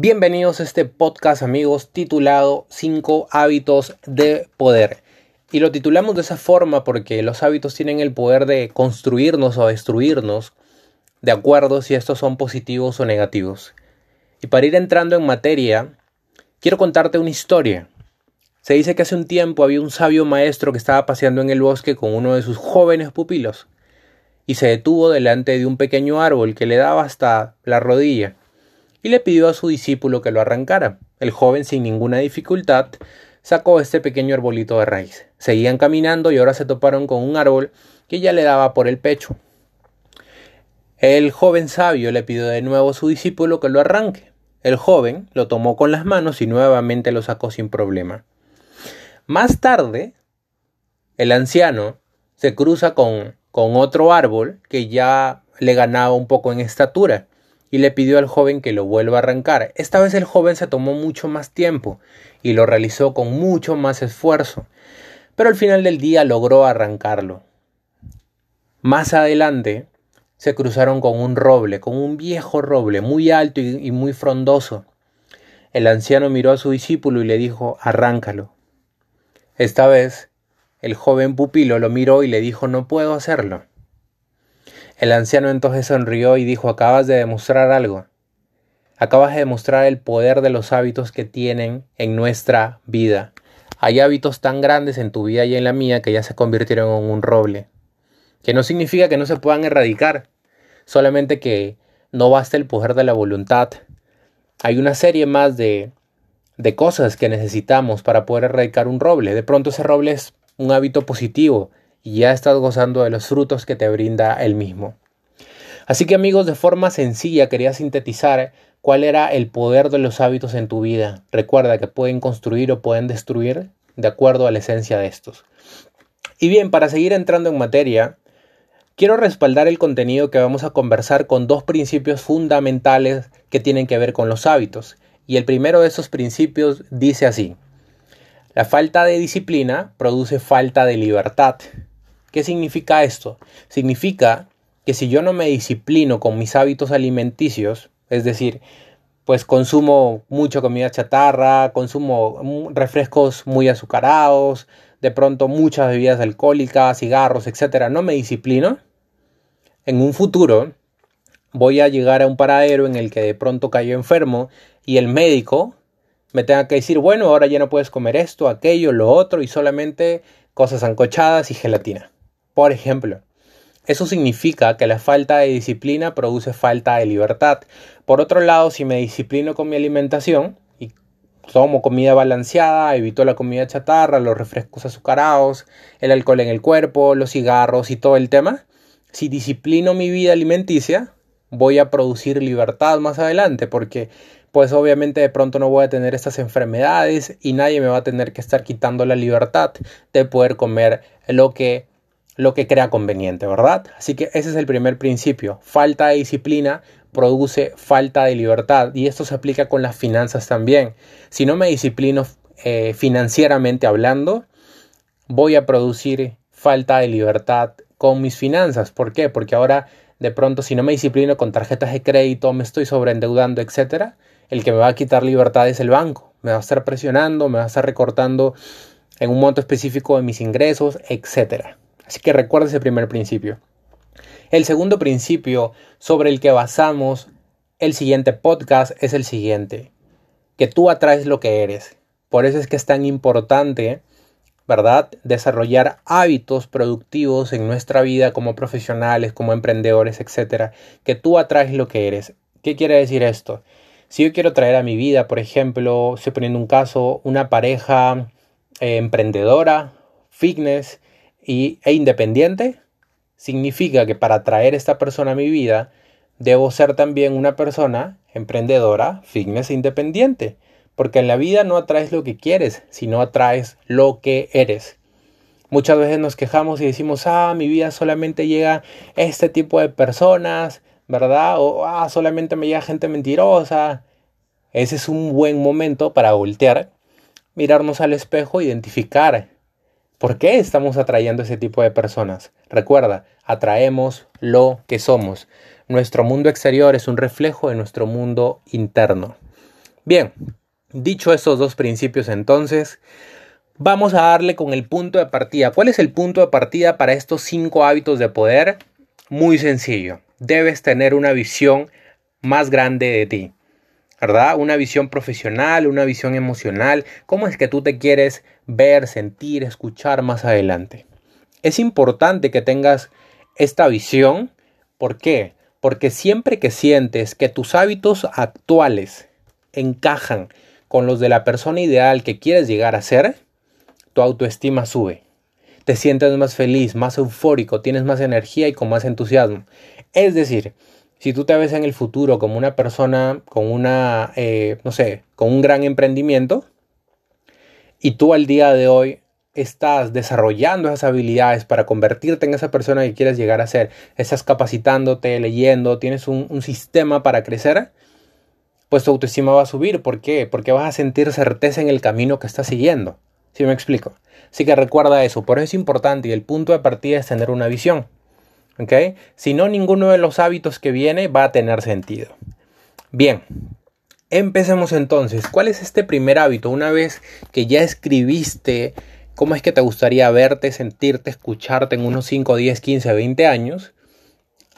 Bienvenidos a este podcast amigos titulado 5 hábitos de poder. Y lo titulamos de esa forma porque los hábitos tienen el poder de construirnos o destruirnos de acuerdo si estos son positivos o negativos. Y para ir entrando en materia, quiero contarte una historia. Se dice que hace un tiempo había un sabio maestro que estaba paseando en el bosque con uno de sus jóvenes pupilos y se detuvo delante de un pequeño árbol que le daba hasta la rodilla y le pidió a su discípulo que lo arrancara. El joven, sin ninguna dificultad, sacó este pequeño arbolito de raíz. Seguían caminando y ahora se toparon con un árbol que ya le daba por el pecho. El joven sabio le pidió de nuevo a su discípulo que lo arranque. El joven lo tomó con las manos y nuevamente lo sacó sin problema. Más tarde, el anciano se cruza con, con otro árbol que ya le ganaba un poco en estatura y le pidió al joven que lo vuelva a arrancar. Esta vez el joven se tomó mucho más tiempo y lo realizó con mucho más esfuerzo, pero al final del día logró arrancarlo. Más adelante se cruzaron con un roble, con un viejo roble muy alto y, muy frondoso. El anciano miró a su discípulo y le dijo arráncalo. Esta vez el joven pupilo lo miró y le dijo no puedo hacerlo. El anciano entonces sonrió y dijo acabas de demostrar algo. Acabas de demostrar el poder de los hábitos que tienen en nuestra vida. Hay hábitos tan grandes en tu vida y en la mía que ya se convirtieron en un roble. Que no significa que no se puedan erradicar, solamente que no basta el poder de la voluntad. Hay una serie más de, de cosas que necesitamos para poder erradicar un roble. De pronto ese roble es un hábito positivo y ya estás gozando de los frutos que te brinda el mismo. Así que amigos, de forma sencilla quería sintetizar cuál era el poder de los hábitos en tu vida. Recuerda que pueden construir o pueden destruir de acuerdo a la esencia de estos. Y bien, para seguir entrando en materia, quiero respaldar el contenido que vamos a conversar con dos principios fundamentales que tienen que ver con los hábitos. Y el primero de esos principios dice así, la falta de disciplina produce falta de libertad. ¿Qué significa esto? Significa que si yo no me disciplino con mis hábitos alimenticios, es decir, pues consumo mucha comida chatarra, consumo refrescos muy azucarados, de pronto muchas bebidas alcohólicas, cigarros, etcétera, no me disciplino, en un futuro voy a llegar a un paradero en el que de pronto cayó enfermo y el médico me tenga que decir, bueno, ahora ya no puedes comer esto, aquello, lo otro y solamente cosas ancochadas y gelatina. Por ejemplo, eso significa que la falta de disciplina produce falta de libertad. Por otro lado, si me disciplino con mi alimentación y tomo comida balanceada, evito la comida chatarra, los refrescos azucarados, el alcohol en el cuerpo, los cigarros y todo el tema, si disciplino mi vida alimenticia, voy a producir libertad más adelante porque pues obviamente de pronto no voy a tener estas enfermedades y nadie me va a tener que estar quitando la libertad de poder comer lo que lo que crea conveniente, ¿verdad? Así que ese es el primer principio. Falta de disciplina produce falta de libertad y esto se aplica con las finanzas también. Si no me disciplino eh, financieramente hablando, voy a producir falta de libertad con mis finanzas. ¿Por qué? Porque ahora de pronto si no me disciplino con tarjetas de crédito, me estoy sobreendeudando, etcétera, el que me va a quitar libertad es el banco. Me va a estar presionando, me va a estar recortando en un monto específico de mis ingresos, etcétera. Así que recuerda ese primer principio. El segundo principio sobre el que basamos el siguiente podcast es el siguiente, que tú atraes lo que eres. Por eso es que es tan importante, ¿verdad? Desarrollar hábitos productivos en nuestra vida como profesionales, como emprendedores, etcétera, que tú atraes lo que eres. ¿Qué quiere decir esto? Si yo quiero traer a mi vida, por ejemplo, estoy poniendo un caso, una pareja eh, emprendedora, fitness, y, e independiente, significa que para atraer esta persona a mi vida, debo ser también una persona emprendedora, fitness e independiente. Porque en la vida no atraes lo que quieres, sino atraes lo que eres. Muchas veces nos quejamos y decimos, ah, mi vida solamente llega este tipo de personas, ¿verdad? O ah, solamente me llega gente mentirosa. Ese es un buen momento para voltear, mirarnos al espejo, identificar ¿Por qué estamos atrayendo ese tipo de personas? Recuerda, atraemos lo que somos. Nuestro mundo exterior es un reflejo de nuestro mundo interno. Bien, dicho estos dos principios entonces, vamos a darle con el punto de partida. ¿Cuál es el punto de partida para estos cinco hábitos de poder? Muy sencillo. Debes tener una visión más grande de ti. ¿Verdad? Una visión profesional, una visión emocional. ¿Cómo es que tú te quieres ver, sentir, escuchar más adelante? Es importante que tengas esta visión. ¿Por qué? Porque siempre que sientes que tus hábitos actuales encajan con los de la persona ideal que quieres llegar a ser, tu autoestima sube. Te sientes más feliz, más eufórico, tienes más energía y con más entusiasmo. Es decir, si tú te ves en el futuro como una persona con una, eh, no sé, con un gran emprendimiento y tú al día de hoy estás desarrollando esas habilidades para convertirte en esa persona que quieres llegar a ser, estás capacitándote, leyendo, tienes un, un sistema para crecer, pues tu autoestima va a subir. ¿Por qué? Porque vas a sentir certeza en el camino que estás siguiendo. ¿Sí me explico? Así que recuerda eso, por eso es importante y el punto de partida es tener una visión. Si no, ninguno de los hábitos que viene va a tener sentido. Bien, empecemos entonces. ¿Cuál es este primer hábito? Una vez que ya escribiste cómo es que te gustaría verte, sentirte, escucharte en unos 5, 10, 15, 20 años,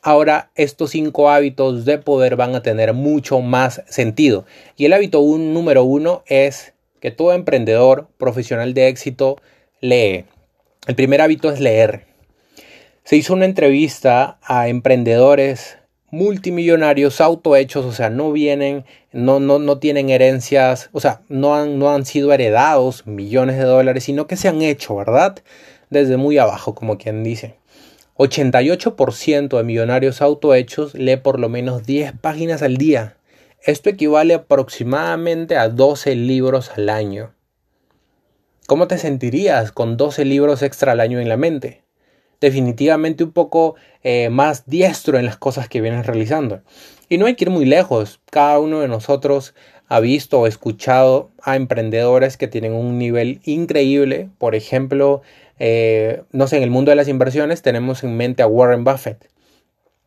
ahora estos cinco hábitos de poder van a tener mucho más sentido. Y el hábito número uno es que todo emprendedor profesional de éxito lee. El primer hábito es leer. Se hizo una entrevista a emprendedores multimillonarios autohechos, o sea, no vienen, no, no, no tienen herencias, o sea, no han, no han sido heredados millones de dólares, sino que se han hecho, ¿verdad? Desde muy abajo, como quien dice. 88% de millonarios autohechos lee por lo menos 10 páginas al día. Esto equivale aproximadamente a 12 libros al año. ¿Cómo te sentirías con 12 libros extra al año en la mente? Definitivamente un poco eh, más diestro en las cosas que vienes realizando. Y no hay que ir muy lejos. Cada uno de nosotros ha visto o escuchado a emprendedores que tienen un nivel increíble. Por ejemplo, eh, no sé, en el mundo de las inversiones tenemos en mente a Warren Buffett.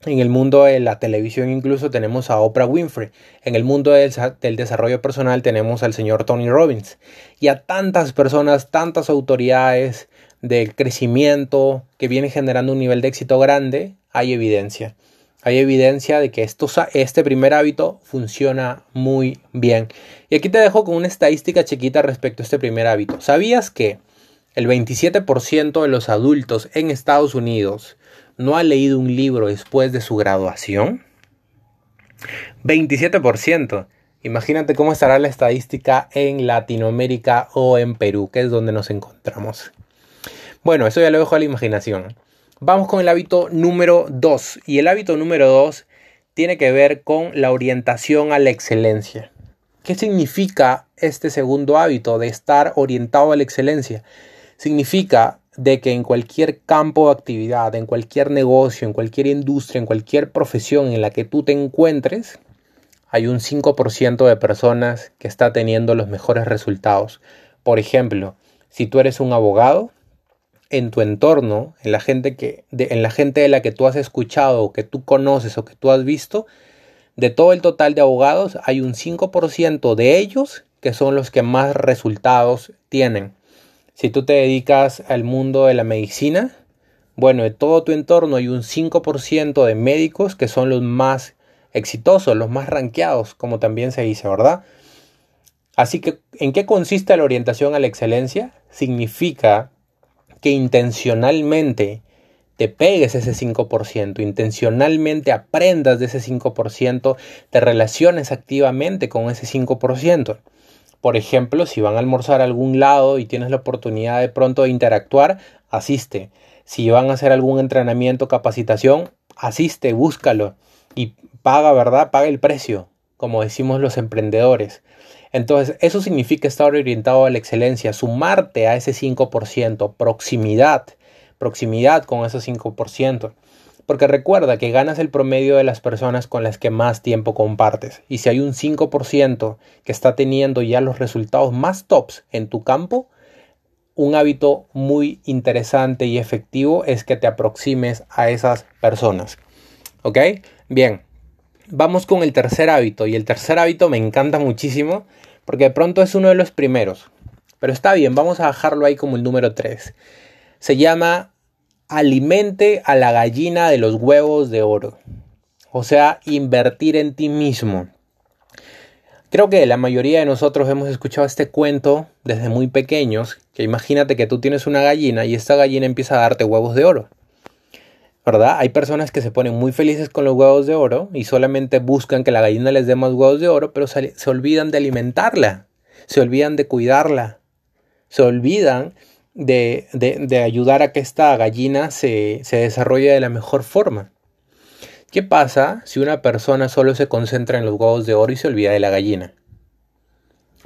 En el mundo de la televisión incluso tenemos a Oprah Winfrey. En el mundo del, del, desarrollo personal tenemos al señor Tony Robbins. Y a tantas personas, tantas autoridades, del crecimiento que viene generando un nivel de éxito grande, hay evidencia. Hay evidencia de que esto, este primer hábito funciona muy bien. Y aquí te dejo con una estadística chiquita respecto a este primer hábito. ¿Sabías que el 27% de los adultos en Estados Unidos no ha leído un libro después de su graduación? 27%. Imagínate cómo estará la estadística en Latinoamérica o en Perú, que es donde nos encontramos. Bueno, eso ya lo dejo a la imaginación. Vamos con el hábito número 2. Y el hábito número 2 tiene que ver con la orientación a la excelencia. ¿Qué significa este segundo hábito de estar orientado a la excelencia? Significa de que en cualquier campo de actividad, en cualquier negocio, en cualquier industria, en cualquier profesión en la que tú te encuentres, hay un 5% de personas que está teniendo los mejores resultados. Por ejemplo, si tú eres un abogado, en tu entorno, en la gente que, de, en la gente de la que tú has escuchado, que tú conoces o que tú has visto, de todo el total de abogados, hay un 5% de ellos que son los que más resultados tienen. Si tú te dedicas al mundo de la medicina, bueno, de todo tu entorno hay un 5% de médicos que son los más exitosos, los más ranqueados, como también se dice, ¿verdad? Así que, ¿en qué consiste la orientación a la excelencia? Significa que intencionalmente te pegues ese 5%, intencionalmente aprendas de ese 5%, te relaciones activamente con ese 5%. Por ejemplo, si van a almorzar a algún lado y tienes la oportunidad de pronto de interactuar, asiste. Si van a hacer algún entrenamiento, capacitación, asiste, búscalo y paga, ¿verdad? Paga el precio, como decimos los emprendedores. Entonces, eso significa estar orientado a la excelencia, sumarte a ese 5%, proximidad, proximidad con ese 5%. Porque recuerda que ganas el promedio de las personas con las que más tiempo compartes. Y si hay un 5% que está teniendo ya los resultados más tops en tu campo, un hábito muy interesante y efectivo es que te aproximes a esas personas. ¿Ok? Bien. Vamos con el tercer hábito. Y el tercer hábito me encanta muchísimo porque de pronto es uno de los primeros. Pero está bien, vamos a dejarlo ahí como el número 3. Se llama alimente a la gallina de los huevos de oro. O sea, invertir en ti mismo. Creo que la mayoría de nosotros hemos escuchado este cuento desde muy pequeños, que imagínate que tú tienes una gallina y esta gallina empieza a darte huevos de oro. ¿Verdad? Hay personas que se ponen muy felices con los huevos de oro y solamente buscan que la gallina les dé más huevos de oro, pero se, olvidan de alimentarla, se olvidan de cuidarla, se olvidan de, ayudar a que esta gallina se, se desarrolle de la mejor forma. ¿Qué pasa si una persona solo se concentra en los huevos de oro y se olvida de la gallina?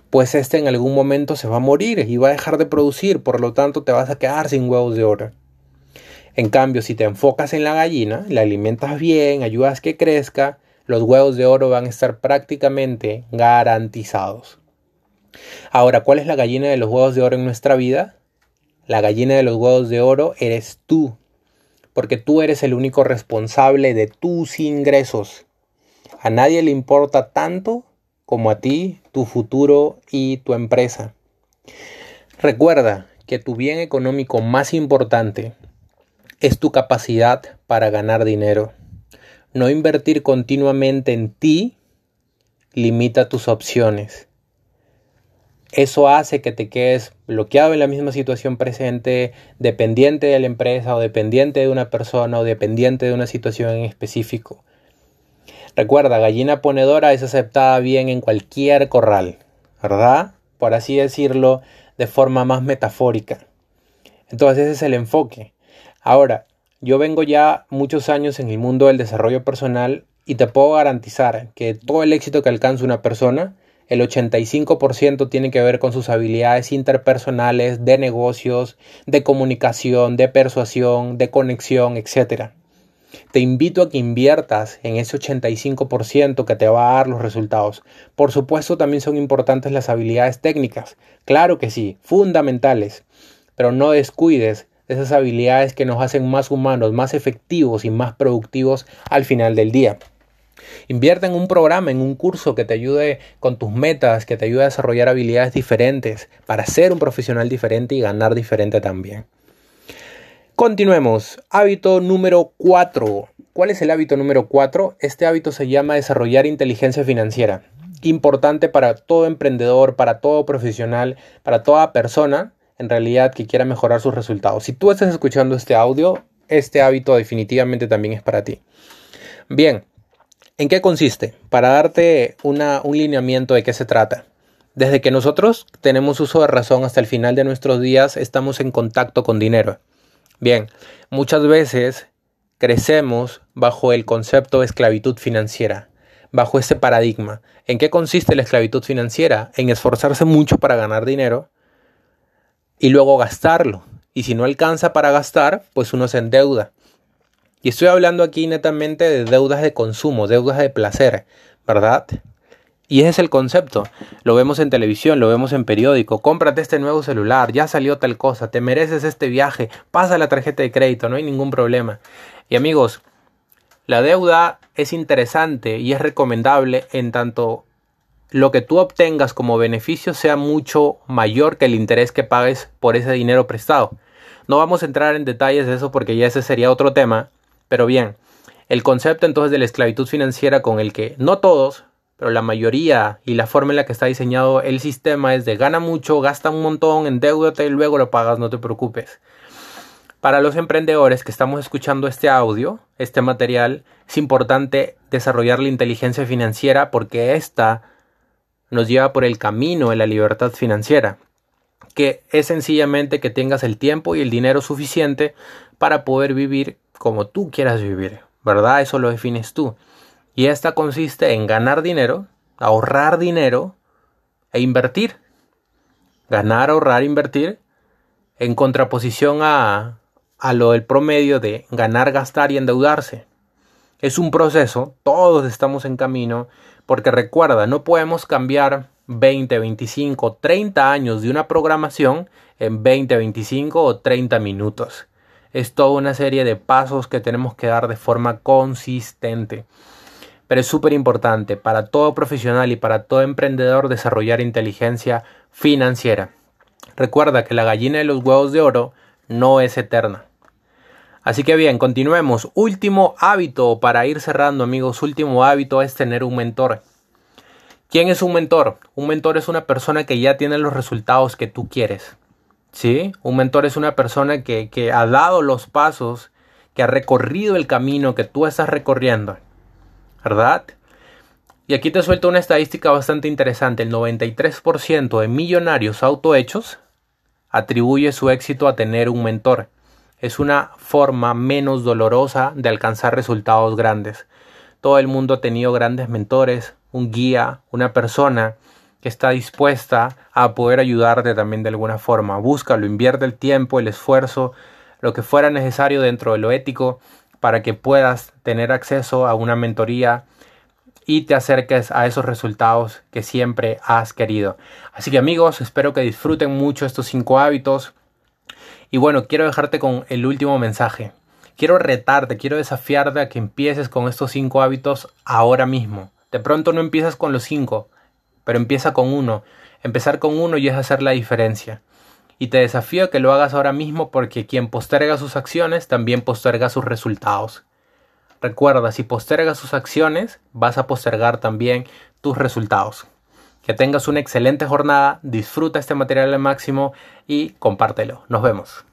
Pues este en algún momento se va a morir y va a dejar de producir, por lo tanto te vas a quedar sin huevos de oro. En cambio, si te enfocas en la gallina, la alimentas bien, ayudas que crezca, los huevos de oro van a estar prácticamente garantizados. Ahora, ¿cuál es la gallina de los huevos de oro en nuestra vida? La gallina de los huevos de oro eres tú, porque tú eres el único responsable de tus ingresos. A nadie le importa tanto como a ti, tu futuro y tu empresa. Recuerda que tu bien económico más importante es tu capacidad para ganar dinero. No invertir continuamente en ti limita tus opciones. Eso hace que te quedes bloqueado en la misma situación presente, dependiente de la empresa o dependiente de una persona o dependiente de una situación en específico. Recuerda, gallina ponedora es aceptada bien en cualquier corral, ¿verdad? Por así decirlo de forma más metafórica. Entonces ese es el enfoque. Ahora, yo vengo ya muchos años en el mundo del desarrollo personal y te puedo garantizar que todo el éxito que alcanza una persona, el 85% tiene que ver con sus habilidades interpersonales, de negocios, de comunicación, de persuasión, de conexión, etc. Te invito a que inviertas en ese 85% que te va a dar los resultados. Por supuesto también son importantes las habilidades técnicas, claro que sí, fundamentales, pero no descuides esas habilidades que nos hacen más humanos, más efectivos y más productivos al final del día. Invierte en un programa, en un curso que te ayude con tus metas, que te ayude a desarrollar habilidades diferentes para ser un profesional diferente y ganar diferente también. Continuemos. Hábito número 4. ¿Cuál es el hábito número 4? Este hábito se llama desarrollar inteligencia financiera. Importante para todo emprendedor, para todo profesional, para toda persona en realidad que quiera mejorar sus resultados. Si tú estás escuchando este audio, este hábito definitivamente también es para ti. Bien, ¿en qué consiste? Para darte un lineamiento de qué se trata. Desde que nosotros tenemos uso de razón hasta el final de nuestros días, estamos en contacto con dinero. Bien, muchas veces crecemos bajo el concepto de esclavitud financiera, bajo ese paradigma. ¿En qué consiste la esclavitud financiera? En esforzarse mucho para ganar dinero, y luego gastarlo. Y si no alcanza para gastar, pues uno se endeuda. Y estoy hablando aquí netamente de deudas de consumo, deudas de placer, ¿verdad? Y ese es el concepto. Lo vemos en televisión, lo vemos en periódico. Cómprate este nuevo celular, ya salió tal cosa, te mereces este viaje, pasa la tarjeta de crédito, no hay ningún problema. Y amigos, la deuda es interesante y es recomendable en tanto lo que tú obtengas como beneficio sea mucho mayor que el interés que pagues por ese dinero prestado. No vamos a entrar en detalles de eso porque ya ese sería otro tema, pero bien, el concepto entonces de la esclavitud financiera con el que no todos, pero la mayoría y la forma en la que está diseñado el sistema es de gana mucho, gasta un montón, endeudate y luego lo pagas, no te preocupes. Para los emprendedores que estamos escuchando este audio, este material, es importante desarrollar la inteligencia financiera porque esta nos lleva por el camino de la libertad financiera, que es sencillamente que tengas el tiempo y el dinero suficiente para poder vivir como tú quieras vivir, ¿verdad? Eso lo defines tú. Y esta consiste en ganar dinero, ahorrar dinero e invertir. Ganar, ahorrar, invertir, en contraposición a, a lo del promedio de ganar, gastar y endeudarse. Es un proceso, todos estamos en camino porque recuerda, no podemos cambiar 20, 25, 30 años de una programación en 20, 25 o 30 minutos. Es toda una serie de pasos que tenemos que dar de forma consistente. pero es súper importante para todo profesional y para todo emprendedor desarrollar inteligencia financiera. Recuerda que la gallina de los huevos de oro no es eterna. Así que bien, continuemos. Último hábito para ir cerrando amigos, último hábito es tener un mentor. ¿Quién es un mentor? Un mentor es una persona que ya tiene los resultados que tú quieres. ¿Sí? Un mentor es una persona que, que ha dado los pasos, que ha recorrido el camino que tú estás recorriendo. ¿Verdad? Y aquí te suelto una estadística bastante interesante. El 93% de millonarios autohechos atribuye su éxito a tener un mentor. Es una forma menos dolorosa de alcanzar resultados grandes. Todo el mundo ha tenido grandes mentores, un guía, una persona que está dispuesta a poder ayudarte también de alguna forma. Búscalo, invierte el tiempo, el esfuerzo, lo que fuera necesario dentro de lo ético para que puedas tener acceso a una mentoría y te acerques a esos resultados que siempre has querido. Así que amigos, espero que disfruten mucho estos cinco hábitos. Y bueno, quiero dejarte con el último mensaje. Quiero retarte, quiero desafiarte a que empieces con estos cinco hábitos ahora mismo. De pronto no empiezas con los cinco, pero empieza con uno. Empezar con uno y es hacer la diferencia. Y te desafío a que lo hagas ahora mismo porque quien posterga sus acciones también posterga sus resultados. Recuerda, si postergas sus acciones, vas a postergar también tus resultados. Que tengas una excelente jornada, disfruta este material al máximo y compártelo. Nos vemos.